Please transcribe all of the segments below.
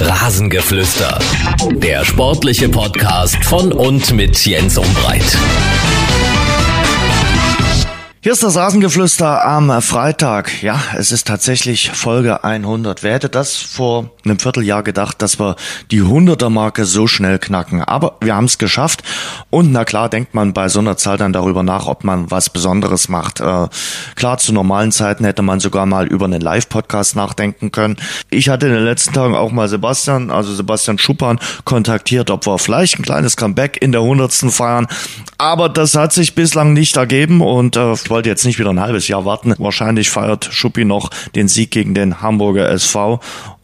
Rasengeflüster. Der sportliche Podcast von und mit Jens Umbreit. Hier ist das Rasengeflüster am Freitag. Ja, es ist tatsächlich Folge 100. Wer hätte das vor einem Vierteljahr gedacht, dass wir die 100er Marke so schnell knacken? Aber wir haben es geschafft. Und na klar denkt man bei so einer Zahl dann darüber nach, ob man was Besonderes macht. Äh, klar, zu normalen Zeiten hätte man sogar mal über einen Live-Podcast nachdenken können. Ich hatte in den letzten Tagen auch mal Sebastian, also Sebastian Schuppan, kontaktiert, ob wir vielleicht ein kleines Comeback in der 100. feiern. Aber das hat sich bislang nicht ergeben und äh, ich wollte jetzt nicht wieder ein halbes Jahr warten. Wahrscheinlich feiert Schuppi noch den Sieg gegen den Hamburger SV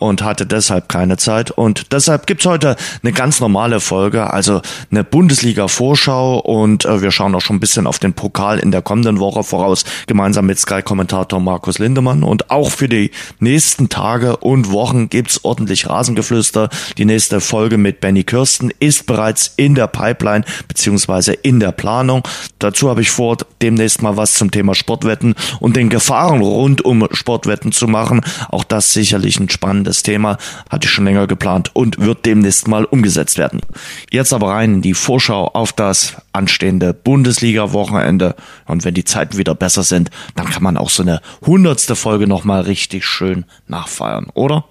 und hatte deshalb keine Zeit. Und deshalb gibt's heute eine ganz normale Folge, also eine Bundesliga-Vorschau und äh, wir schauen auch schon ein bisschen auf den Pokal in der kommenden Woche voraus, gemeinsam mit Sky-Kommentator Markus Lindemann. Und auch für die nächsten Tage und Wochen gibt's ordentlich Rasengeflüster. Die nächste Folge mit Benny Kirsten ist bereits in der Pipeline beziehungsweise in der Planung. Dazu habe ich vor, demnächst mal was zum Thema Sportwetten und den Gefahren rund um Sportwetten zu machen. Auch das sicherlich ein spannendes Thema, hatte ich schon länger geplant und wird demnächst mal umgesetzt werden. Jetzt aber rein in die Vorschau auf das anstehende Bundesliga-Wochenende. Und wenn die Zeiten wieder besser sind, dann kann man auch so eine hundertste Folge nochmal richtig schön nachfeiern, oder?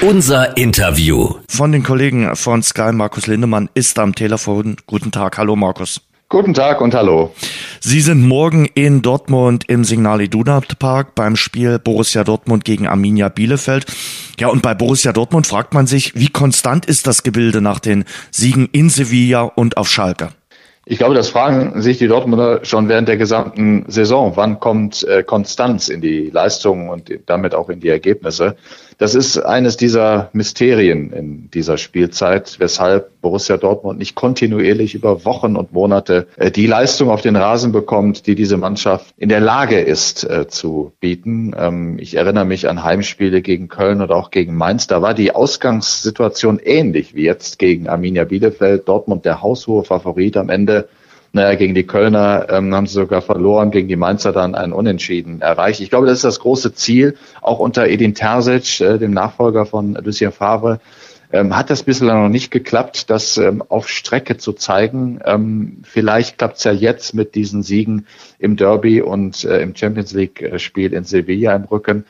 Unser Interview. Von den Kollegen von Sky, Markus Lindemann, ist am Telefon. Guten Tag. Hallo, Markus. Guten Tag und hallo. Sie sind morgen in Dortmund im Signal Iduna Park beim Spiel Borussia Dortmund gegen Arminia Bielefeld. Ja, und bei Borussia Dortmund fragt man sich, wie konstant ist das Gebilde nach den Siegen in Sevilla und auf Schalke? Ich glaube, das fragen sich die Dortmunder schon während der gesamten Saison. Wann kommt äh, Konstanz in die Leistungen und damit auch in die Ergebnisse? Das ist eines dieser Mysterien in dieser Spielzeit, weshalb Borussia Dortmund nicht kontinuierlich über Wochen und Monate äh, die Leistung auf den Rasen bekommt, die diese Mannschaft in der Lage ist äh, zu bieten. Ähm, ich erinnere mich an Heimspiele gegen Köln oder auch gegen Mainz. Da war die Ausgangssituation ähnlich wie jetzt gegen Arminia Bielefeld. Dortmund der haushohe Favorit am Ende naja, gegen die Kölner ähm, haben sie sogar verloren, gegen die Mainzer dann ein Unentschieden erreicht. Ich glaube, das ist das große Ziel, auch unter Edin Terzic, äh, dem Nachfolger von Lucien Favre, ähm, hat das bislang noch nicht geklappt, das ähm, auf Strecke zu zeigen. Ähm, vielleicht klappt es ja jetzt mit diesen Siegen im Derby und äh, im Champions League-Spiel in Sevilla im Rücken.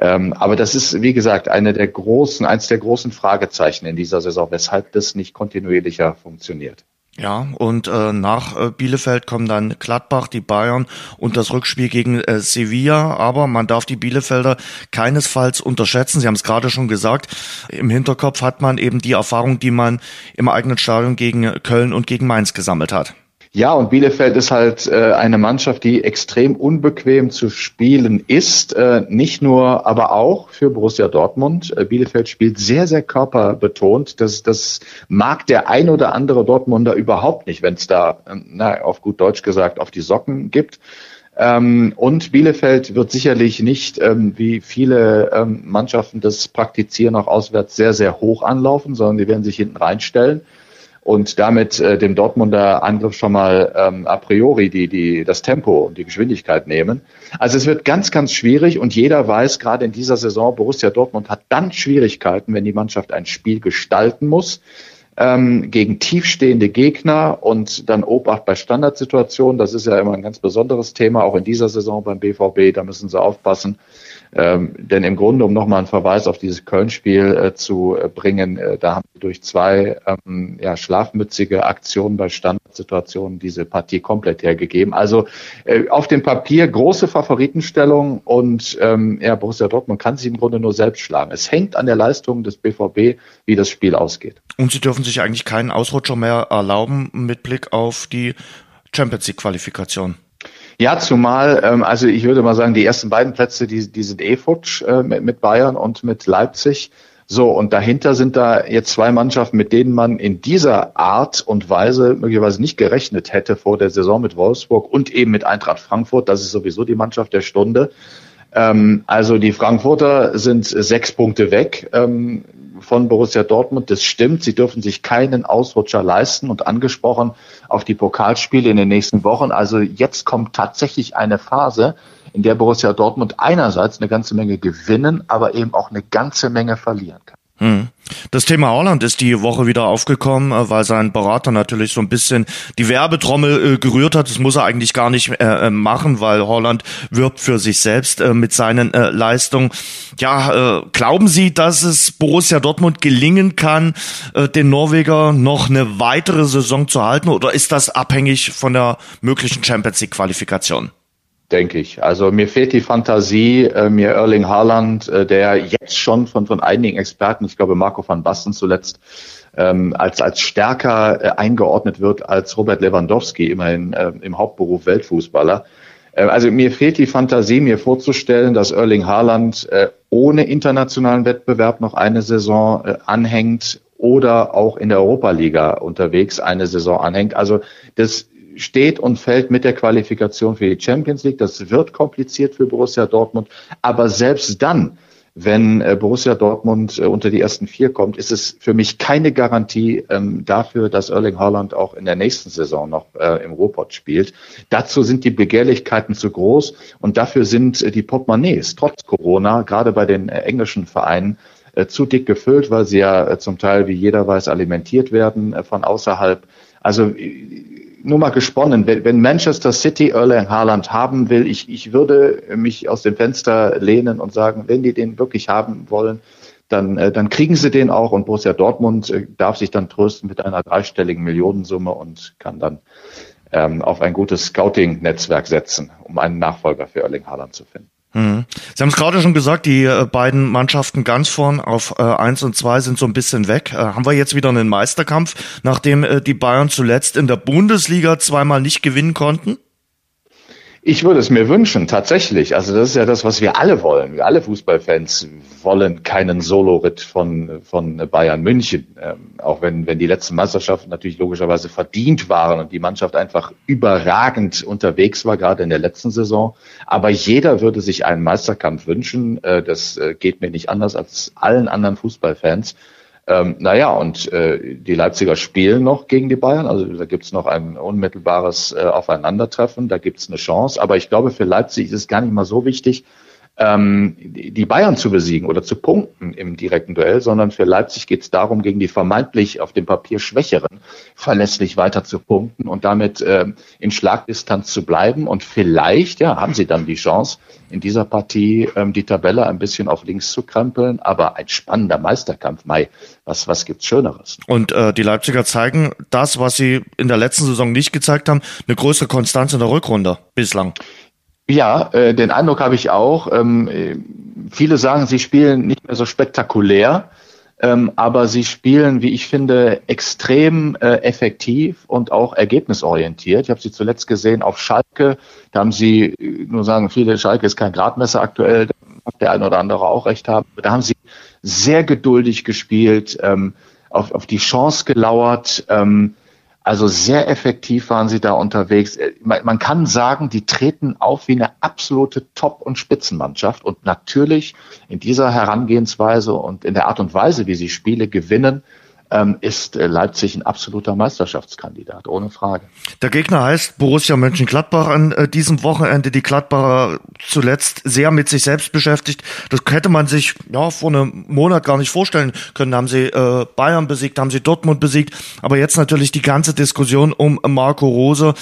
Ähm, aber das ist, wie gesagt, eine der großen, eins der großen Fragezeichen in dieser Saison, weshalb das nicht kontinuierlicher funktioniert. Ja, und äh, nach äh, Bielefeld kommen dann Gladbach, die Bayern und das Rückspiel gegen äh, Sevilla. Aber man darf die Bielefelder keinesfalls unterschätzen. Sie haben es gerade schon gesagt. Im Hinterkopf hat man eben die Erfahrung, die man im eigenen Stadion gegen Köln und gegen Mainz gesammelt hat. Ja, und Bielefeld ist halt äh, eine Mannschaft, die extrem unbequem zu spielen ist. Äh, nicht nur, aber auch für Borussia Dortmund. Äh, Bielefeld spielt sehr, sehr körperbetont. Das, das mag der ein oder andere Dortmunder überhaupt nicht, wenn es da, äh, na, auf gut Deutsch gesagt, auf die Socken gibt. Ähm, und Bielefeld wird sicherlich nicht, ähm, wie viele ähm, Mannschaften das praktizieren, auch auswärts sehr, sehr hoch anlaufen, sondern die werden sich hinten reinstellen und damit äh, dem Dortmunder Angriff schon mal ähm, a priori die, die, das Tempo und die Geschwindigkeit nehmen. Also es wird ganz, ganz schwierig und jeder weiß, gerade in dieser Saison, Borussia Dortmund hat dann Schwierigkeiten, wenn die Mannschaft ein Spiel gestalten muss ähm, gegen tiefstehende Gegner und dann Obacht bei Standardsituationen. Das ist ja immer ein ganz besonderes Thema, auch in dieser Saison beim BVB. Da müssen sie aufpassen. Ähm, denn im Grunde, um nochmal einen Verweis auf dieses Köln-Spiel äh, zu äh, bringen, äh, da haben wir durch zwei ähm, ja, schlafmützige Aktionen bei Standardsituationen diese Partie komplett hergegeben. Also äh, auf dem Papier große Favoritenstellung und ähm, ja, Borussia Dortmund kann sich im Grunde nur selbst schlagen. Es hängt an der Leistung des BVB, wie das Spiel ausgeht. Und sie dürfen sich eigentlich keinen Ausrutscher mehr erlauben mit Blick auf die Champions League Qualifikation. Ja, zumal, ähm, also ich würde mal sagen, die ersten beiden Plätze, die, die sind eh futsch äh, mit, mit Bayern und mit Leipzig. So, und dahinter sind da jetzt zwei Mannschaften, mit denen man in dieser Art und Weise möglicherweise nicht gerechnet hätte vor der Saison mit Wolfsburg und eben mit Eintracht Frankfurt. Das ist sowieso die Mannschaft der Stunde. Ähm, also die Frankfurter sind sechs Punkte weg. Ähm, von Borussia Dortmund. Das stimmt. Sie dürfen sich keinen Ausrutscher leisten und angesprochen auf die Pokalspiele in den nächsten Wochen. Also jetzt kommt tatsächlich eine Phase, in der Borussia Dortmund einerseits eine ganze Menge gewinnen, aber eben auch eine ganze Menge verlieren kann. Hm. Das Thema Holland ist die Woche wieder aufgekommen, äh, weil sein Berater natürlich so ein bisschen die Werbetrommel äh, gerührt hat. Das muss er eigentlich gar nicht äh, machen, weil Holland wirbt für sich selbst mit seinen Leistungen. Ja, glauben Sie, dass es Borussia Dortmund gelingen kann, den Norweger noch eine weitere Saison zu halten, oder ist das abhängig von der möglichen Champions League Qualifikation? Denke ich. Also mir fehlt die Fantasie, äh, mir Erling Haaland, äh, der jetzt schon von, von einigen Experten, ich glaube Marco van Basten zuletzt, ähm, als, als stärker äh, eingeordnet wird als Robert Lewandowski, immerhin äh, im Hauptberuf Weltfußballer. Äh, also mir fehlt die Fantasie, mir vorzustellen, dass Erling Haaland äh, ohne internationalen Wettbewerb noch eine Saison äh, anhängt oder auch in der Europaliga unterwegs eine Saison anhängt. Also das steht und fällt mit der Qualifikation für die Champions League. Das wird kompliziert für Borussia Dortmund. Aber selbst dann, wenn äh, Borussia Dortmund äh, unter die ersten vier kommt, ist es für mich keine Garantie ähm, dafür, dass Erling Haaland auch in der nächsten Saison noch äh, im Ruhrpott spielt. Dazu sind die Begehrlichkeiten zu groß und dafür sind die Portemonnaies trotz Corona, gerade bei den englischen Vereinen, zu dick gefüllt, weil sie ja zum Teil, wie jeder weiß, alimentiert werden von außerhalb. Also nur mal gesponnen, wenn, wenn Manchester City Erling Haaland haben will, ich, ich würde mich aus dem Fenster lehnen und sagen, wenn die den wirklich haben wollen, dann, äh, dann kriegen sie den auch und Borussia Dortmund äh, darf sich dann trösten mit einer dreistelligen Millionensumme und kann dann ähm, auf ein gutes Scouting-Netzwerk setzen, um einen Nachfolger für Erling Haaland zu finden. Mhm. Sie haben es gerade schon gesagt, die äh, beiden Mannschaften ganz vorn auf äh, 1 und 2 sind so ein bisschen weg. Äh, haben wir jetzt wieder einen Meisterkampf, nachdem äh, die Bayern zuletzt in der Bundesliga zweimal nicht gewinnen konnten? Ich würde es mir wünschen, tatsächlich. Also das ist ja das, was wir alle wollen. Wir alle Fußballfans wollen keinen Soloritt von, von Bayern München. Ähm, auch wenn, wenn die letzten Meisterschaften natürlich logischerweise verdient waren und die Mannschaft einfach überragend unterwegs war, gerade in der letzten Saison. Aber jeder würde sich einen Meisterkampf wünschen. Äh, das äh, geht mir nicht anders als allen anderen Fußballfans. Ähm, naja, und äh, die Leipziger spielen noch gegen die Bayern. Also da gibt's noch ein unmittelbares äh, Aufeinandertreffen, da gibt's eine Chance. Aber ich glaube, für Leipzig ist es gar nicht mal so wichtig, ähm, die Bayern zu besiegen oder zu punkten im direkten Duell, sondern für Leipzig geht es darum, gegen die vermeintlich auf dem Papier Schwächeren verlässlich weiter zu punkten und damit äh, in Schlagdistanz zu bleiben. Und vielleicht ja, haben sie dann die Chance, in dieser Partie ähm, die Tabelle ein bisschen auf links zu krempeln. Aber ein spannender Meisterkampf, Mai, was, was gibt's Schöneres? Und äh, die Leipziger zeigen das, was sie in der letzten Saison nicht gezeigt haben, eine größere Konstanz in der Rückrunde bislang. Ja, äh, den Eindruck habe ich auch. Ähm, äh, viele sagen, sie spielen nicht mehr so spektakulär, ähm, aber sie spielen, wie ich finde, extrem äh, effektiv und auch ergebnisorientiert. Ich habe sie zuletzt gesehen auf Schalke. Da haben sie, äh, nur sagen viele, Schalke ist kein Gradmesser aktuell, da mag der eine oder andere auch recht haben. Da haben sie sehr geduldig gespielt, ähm, auf, auf die Chance gelauert. Ähm, also sehr effektiv waren sie da unterwegs. Äh, man kann sagen, die treten auf wie eine absolute Top- und Spitzenmannschaft. Und natürlich in dieser Herangehensweise und in der Art und Weise, wie sie Spiele gewinnen, ähm, ist äh, Leipzig ein absoluter Meisterschaftskandidat, ohne Frage. Der Gegner heißt Borussia Mönchengladbach an äh, diesem Wochenende. Die Gladbacher zuletzt sehr mit sich selbst beschäftigt. Das hätte man sich ja vor einem Monat gar nicht vorstellen können. Haben sie äh, Bayern besiegt, haben sie Dortmund besiegt. Aber jetzt natürlich die ganze Diskussion um Marco Rose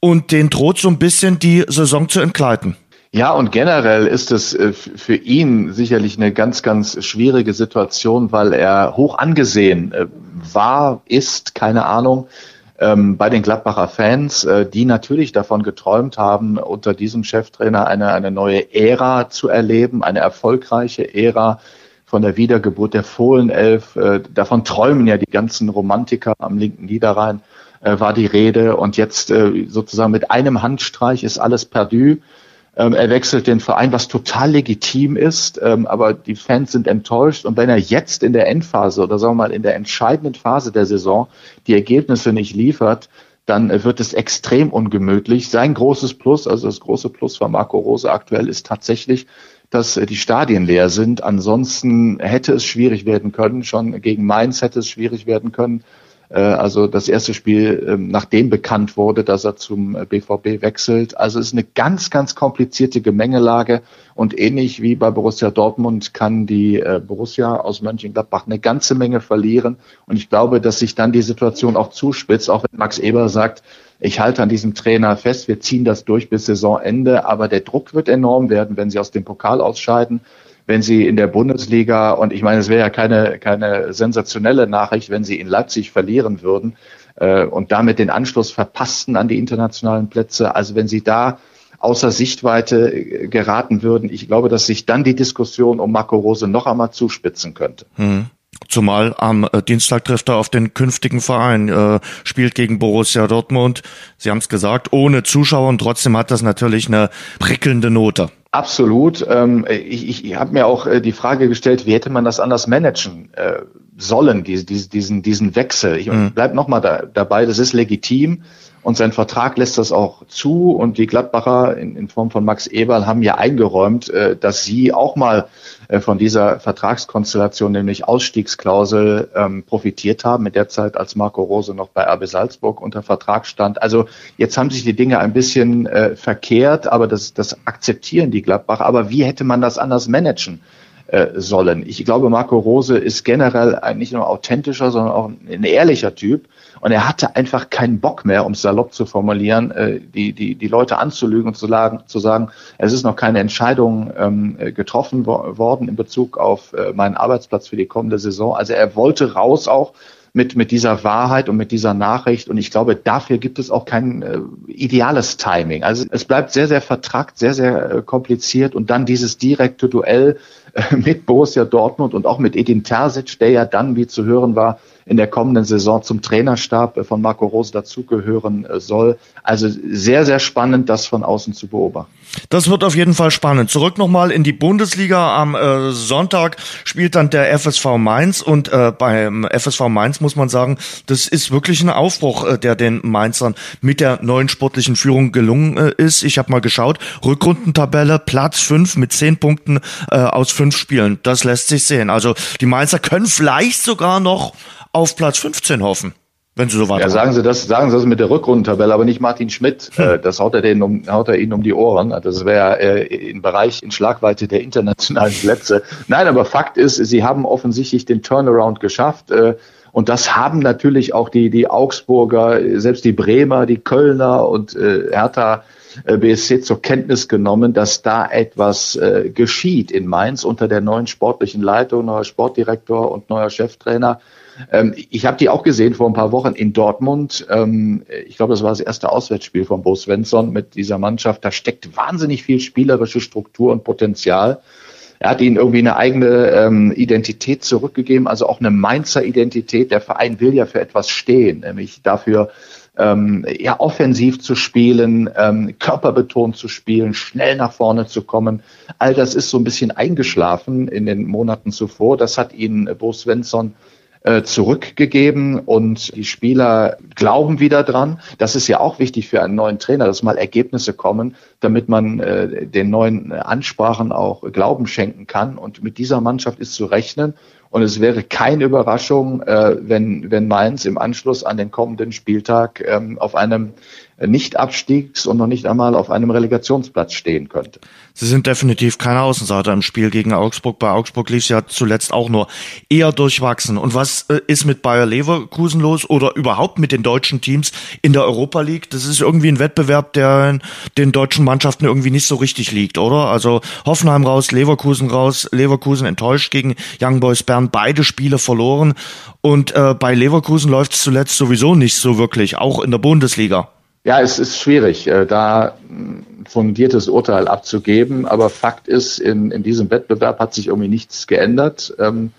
und den droht so ein bisschen die Saison zu entgleiten. Ja, und generell ist es äh, für ihn sicherlich eine ganz, ganz schwierige Situation, weil er hoch angesehen äh, war, ist, keine Ahnung, ähm, bei den Gladbacher Fans, äh, die natürlich davon geträumt haben, unter diesem Cheftrainer eine, eine neue Ära zu erleben, eine erfolgreiche Ära von der Wiedergeburt der Fohlenelf. Davon träumen ja die ganzen Romantiker am linken Niederrhein, war die Rede. Und jetzt sozusagen mit einem Handstreich ist alles perdu. Ähm, er wechselt den Verein, was total legitim ist, ähm, aber die Fans sind enttäuscht. Und wenn er jetzt in der Endphase oder sagen wir mal in der entscheidenden Phase der Saison die Ergebnisse nicht liefert, dann wird es extrem ungemütlich. Sein großes Plus, also das große Plus von Marco Rose aktuell ist tatsächlich, dass die Stadien leer sind. Ansonsten hätte es schwierig werden können. Schon gegen Mainz hätte es schwierig werden können. Äh, also das erste Spiel, ähm, nachdem bekannt wurde, dass er zum BVB äh, wechselt. Also es ist eine ganz, ganz komplizierte Gemengelage und ähnlich wie bei Borussia Dortmund kann die äh, Borussia aus Mönchengladbach eine ganze Menge verlieren. Und ich glaube, dass sich dann die Situation auch zuspitzt, auch wenn Max Eber sagt, ich halte an diesem Trainer fest, wir ziehen das durch bis Saisonende, aber der Druck wird enorm werden, wenn sie aus dem Pokal ausscheiden wenn sie in der Bundesliga, und ich meine, es wäre ja keine, keine sensationelle Nachricht, wenn sie in Leipzig verlieren würden äh, und damit den Anschluss verpassten an die internationalen Plätze. Also wenn sie da außer Sichtweite äh, geraten würden, ich glaube, dass sich dann die Diskussion um Marco Rose noch einmal zuspitzen könnte. Hm. Zumal am äh, Dienstag trifft er auf den künftigen Verein, äh, spielt gegen Borussia Dortmund. Sie haben es gesagt, ohne Zuschauer und trotzdem hat das natürlich eine prickelnde Note. Absolut. Ähm, ich ich habe mir auch äh, die Frage gestellt, wie hätte man das anders managen äh, sollen, diese, diesen, diesen Wechsel. Ich mhm. bleib nochmal da, dabei, das ist legitim und sein Vertrag lässt das auch zu und die Gladbacher in, in Form von Max Eberl haben ja eingeräumt, äh, dass sie auch mal äh, von dieser Vertragskonstellation, nämlich Ausstiegsklausel, ähm, profitiert haben, mit der Zeit, als Marco Rose noch bei RB Salzburg unter Vertrag stand. Also jetzt haben sich die Dinge ein bisschen äh, verkehrt, aber das, das akzeptieren die Gladbacher. Aber wie hätte man das anders managen? Äh, sollen. Ich glaube, Marco Rose ist generell ein nicht nur authentischer, sondern auch ein ehrlicher Typ. Und er hatte einfach keinen Bock mehr, um es salopp zu formulieren, äh, die, die, die Leute anzulügen und zu, lagen, zu sagen, es ist noch keine Entscheidung ähm, getroffen wo worden in Bezug auf äh, meinen Arbeitsplatz für die kommende Saison. Also er wollte raus auch mit, mit dieser Wahrheit und mit dieser Nachricht. Und ich glaube, dafür gibt es auch kein äh, ideales Timing. Also es bleibt sehr, sehr vertrackt, sehr, sehr äh, kompliziert. Und dann dieses direkte Duell äh, mit Borussia Dortmund und auch mit Edin Terzic, der ja dann, wie zu hören war, in der kommenden Saison zum Trainerstab von Marco Rose dazugehören äh, soll. Also sehr, sehr spannend, das von außen zu beobachten. Das wird auf jeden Fall spannend. Zurück nochmal in die Bundesliga. Am äh, Sonntag spielt dann der FSV Mainz und äh, beim FSV Mainz muss man sagen, das ist wirklich ein Aufbruch, äh, der den Mainzern mit der neuen sportlichen Führung gelungen äh, ist. Ich habe mal geschaut, Rückrundentabelle, Platz fünf mit zehn Punkten äh, aus fünf Spielen. Das lässt sich sehen. Also die Mainzer können vielleicht sogar noch auf Platz 15 hoffen. Wenn Sie so weiter. Ja, sagen Sie das, sagen Sie das mit der Rückrundentabelle, aber nicht Martin Schmidt. Hm. Äh, das haut er, den um, haut er Ihnen um die Ohren. Das wäre äh, im Bereich in Schlagweite der internationalen Plätze. Nein, aber Fakt ist, Sie haben offensichtlich den Turnaround geschafft. Äh, und das haben natürlich auch die, die Augsburger, selbst die Bremer, die Kölner und äh, Hertha äh, BSC zur Kenntnis genommen, dass da etwas äh, geschieht in Mainz unter der neuen sportlichen Leitung, neuer Sportdirektor und neuer Cheftrainer. Ähm, ich habe die auch gesehen vor ein paar Wochen in Dortmund. Ähm, ich glaube, das war das erste Auswärtsspiel von Bo Svensson mit dieser Mannschaft. Da steckt wahnsinnig viel spielerische Struktur und Potenzial. Er hat ihnen irgendwie eine eigene ähm, Identität zurückgegeben, also auch eine Mainzer Identität. Der Verein will ja für etwas stehen, nämlich dafür, ähm, ja, offensiv zu spielen, ähm, körperbetont zu spielen, schnell nach vorne zu kommen. All das ist so ein bisschen eingeschlafen in den Monaten zuvor. Das hat ihn Bo Svensson zurückgegeben und die Spieler glauben wieder dran. Das ist ja auch wichtig für einen neuen Trainer, dass mal Ergebnisse kommen, damit man äh, den neuen Ansprachen auch Glauben schenken kann. Und mit dieser Mannschaft ist zu rechnen. Und es wäre keine Überraschung, äh, wenn, wenn Mainz im Anschluss an den kommenden Spieltag ähm, auf einem nicht-Abstiegs- und noch nicht einmal auf einem Relegationsplatz stehen könnte. Sie sind definitiv keine Außenseiter im Spiel gegen Augsburg. Bei Augsburg lief es ja zuletzt auch nur eher durchwachsen. Und was äh, ist mit Bayer Leverkusen los oder überhaupt mit den deutschen Teams in der Europa League? Das ist irgendwie ein Wettbewerb, der den deutschen Mannschaften irgendwie nicht so richtig liegt, oder? Also Hoffenheim raus, Leverkusen raus, Leverkusen enttäuscht gegen Young Boys Bern, beide Spiele verloren. Und äh, bei Leverkusen läuft es zuletzt sowieso nicht so wirklich, auch in der Bundesliga. Ja, es ist schwierig, äh, da fundiertes Urteil abzugeben. Aber Fakt ist, in, in diesem Wettbewerb hat sich irgendwie nichts geändert. Ähm,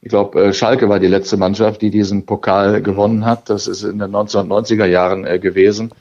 ich glaube, äh, Schalke war die letzte Mannschaft, die diesen Pokal gewonnen hat. Das ist in den 1990er Jahren äh, gewesen.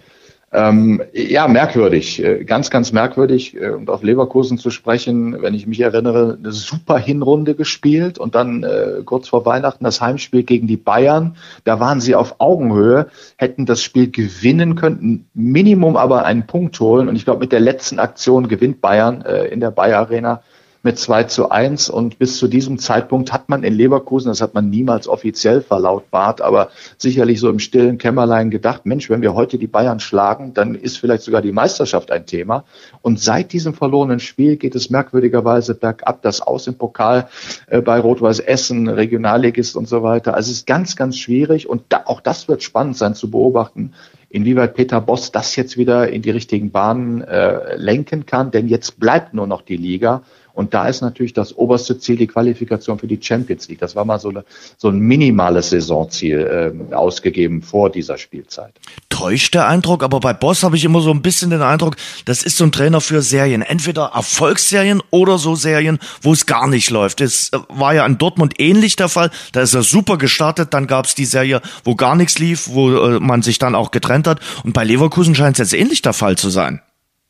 Ähm, ja, merkwürdig, äh, ganz, ganz merkwürdig. Äh, und auf Leverkusen zu sprechen, wenn ich mich erinnere, eine super Hinrunde gespielt und dann äh, kurz vor Weihnachten das Heimspiel gegen die Bayern. Da waren sie auf Augenhöhe, hätten das Spiel gewinnen können, Minimum aber einen Punkt holen. Und ich glaube, mit der letzten Aktion gewinnt Bayern äh, in der Bayer Arena mit 2 zu 1 und bis zu diesem Zeitpunkt hat man in Leverkusen, das hat man niemals offiziell verlautbart, aber sicherlich so im stillen Kämmerlein gedacht, Mensch, wenn wir heute die Bayern schlagen, dann ist vielleicht sogar die Meisterschaft ein Thema. Und seit diesem verlorenen Spiel geht es merkwürdigerweise bergab, das Aus im Pokal äh, bei Rot-Weiß Essen, Regionalligist und so weiter. Also es ist ganz, ganz schwierig. Und da, auch das wird spannend sein zu beobachten, inwieweit Peter Boss das jetzt wieder in die richtigen Bahnen äh, lenken kann, denn jetzt bleibt nur noch die Liga und da ist natürlich das oberste Ziel die Qualifikation für die Champions League. Das war mal so, eine, so ein minimales Saisonziel äh, ausgegeben vor dieser Spielzeit. Täuscht der Eindruck, aber bei Boss habe ich immer so ein bisschen den Eindruck, das ist so ein Trainer für Serien. Entweder Erfolgsserien oder so Serien, wo es gar nicht läuft. Das äh, war ja in Dortmund ähnlich der Fall. Da ist er super gestartet, dann gab es die Serie, wo gar nichts lief, wo äh, man sich dann auch getrennt hat. Und bei Leverkusen scheint es jetzt ähnlich der Fall zu sein.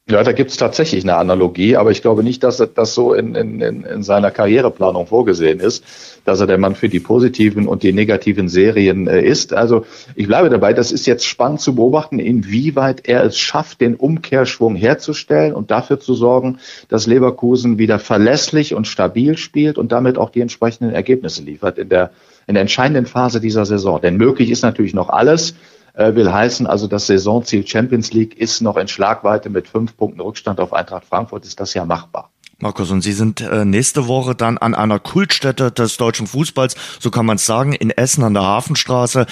Ja, da gibt es tatsächlich eine Analogie, aber ich glaube nicht, dass das so in, in, in seiner Karriereplanung vorgesehen ist, dass er der Mann für die positiven und die negativen Serien äh, ist. Also ich bleibe dabei, das ist jetzt spannend zu beobachten, inwieweit er es schafft, den Umkehrschwung herzustellen und dafür zu sorgen, dass Leverkusen wieder verlässlich und stabil spielt und damit auch die entsprechenden Ergebnisse liefert in der, in der entscheidenden Phase dieser Saison. Denn möglich ist natürlich noch alles will heißen, also das Saisonziel Champions League ist noch in Schlagweite mit fünf Punkten Rückstand auf Eintracht Frankfurt, ist das ja machbar. Markus, und Sie sind äh, nächste Woche dann an einer Kultstätte des deutschen Fußballs, so kann man es sagen, in Essen an der Hafenstraße.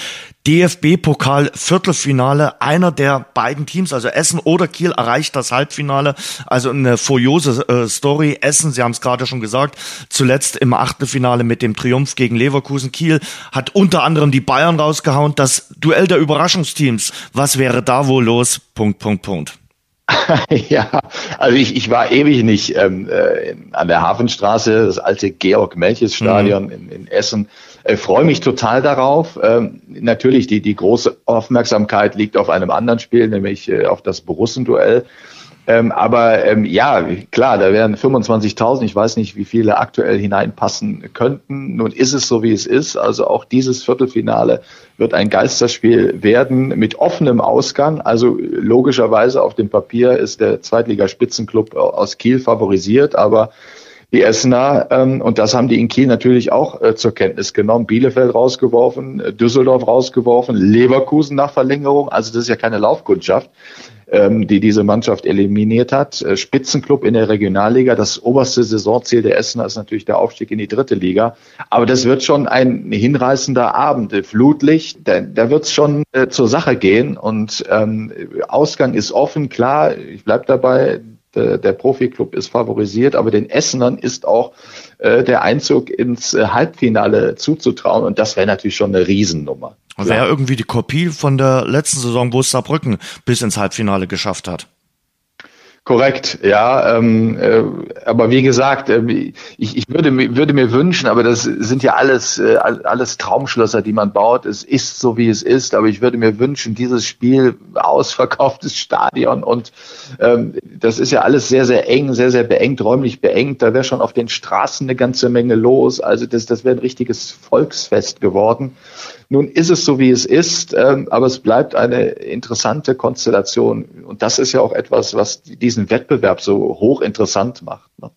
DFB-Pokal Viertelfinale. Einer der beiden Teams, also Essen oder Kiel, erreicht das Halbfinale. Also eine furiose äh, Story. Essen, Sie haben es gerade schon gesagt, zuletzt im Achtelfinale mit dem Triumph gegen Leverkusen. Kiel hat unter anderem die Bayern rausgehauen. Das Duell der Überraschungsteams. Was wäre da wohl los? Punkt, Punkt, Punkt. ja, also ich, ich war ewig nicht ähm, äh, an der Hafenstraße, das alte Georg-Melches-Stadion mhm. in, in, Essen. Äh, Freue mich total darauf. Ähm, natürlich, die, die große Aufmerksamkeit liegt auf einem anderen Spiel, nämlich äh, auf das Borussenduell. Ähm, aber ähm, ja, klar, da wären 25.000. Ich weiß nicht, wie viele aktuell hineinpassen könnten. Nun ist es so, wie es ist. Also auch dieses Viertelfinale wird ein Geisterspiel werden mit offenem Ausgang. Also logischerweise auf dem Papier ist der Zweitligaspitzenclub aus Kiel favorisiert, aber die Essener, ähm, und das haben die in Kiel natürlich auch äh, zur Kenntnis genommen, Bielefeld rausgeworfen, äh, Düsseldorf rausgeworfen, Leverkusen nach Verlängerung, also das ist ja keine Laufkundschaft ähm, die diese Mannschaft eliminiert hat. Äh, Spitzenclub in der Regionalliga. Das oberste Saisonziel der Essener ist natürlich der Aufstieg in die dritte Liga. Aber das wird schon ein hinreißender Abend. Flutlicht, da, da wird es schon äh, zur Sache gehen. Und ähm, Ausgang ist offen, klar. Ich bleib dabei. Der, der Profiklub ist favorisiert, aber den Essenern ist auch äh, der Einzug ins äh, Halbfinale zuzutrauen. Und das wäre natürlich schon eine Riesennummer. Wäre irgendwie die Kopie von der letzten Saison, wo es Saarbrücken bis ins Halbfinale geschafft hat. Korrekt, ja. Ähm, äh, aber wie gesagt, äh, ich, ich würde, würde mir wünschen, aber das sind ja alles, äh, alles Traumschlösser, die man baut. Es ist so, wie es ist, aber ich würde mir wünschen, dieses Spiel, ausverkauftes Stadion und ähm, das ist ja alles sehr, sehr eng, sehr, sehr beengt, räumlich beengt. Da wäre schon auf den Straßen eine ganze Menge los. Also das, das wäre ein richtiges Volksfest geworden. Nun ist es so, wie es ist, ähm, aber es bleibt eine interessante Konstellation. Und das ist ja auch etwas, was diesen Wettbewerb so hochinteressant macht. Ne?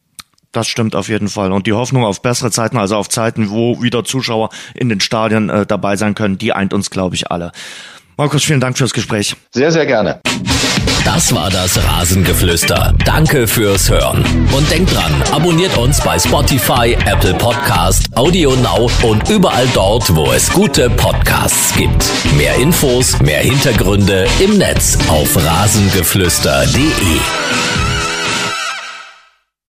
Das stimmt auf jeden Fall. Und die Hoffnung auf bessere Zeiten, also auf Zeiten, wo wieder Zuschauer in den Stadien äh, dabei sein können, die eint uns, glaube ich, alle. Markus, vielen Dank fürs Gespräch. Sehr, sehr gerne. Das war das Rasengeflüster. Danke fürs Hören. Und denkt dran, abonniert uns bei Spotify, Apple Podcast, Audio Now und überall dort, wo es gute Podcasts gibt. Mehr Infos, mehr Hintergründe im Netz auf rasengeflüster.de.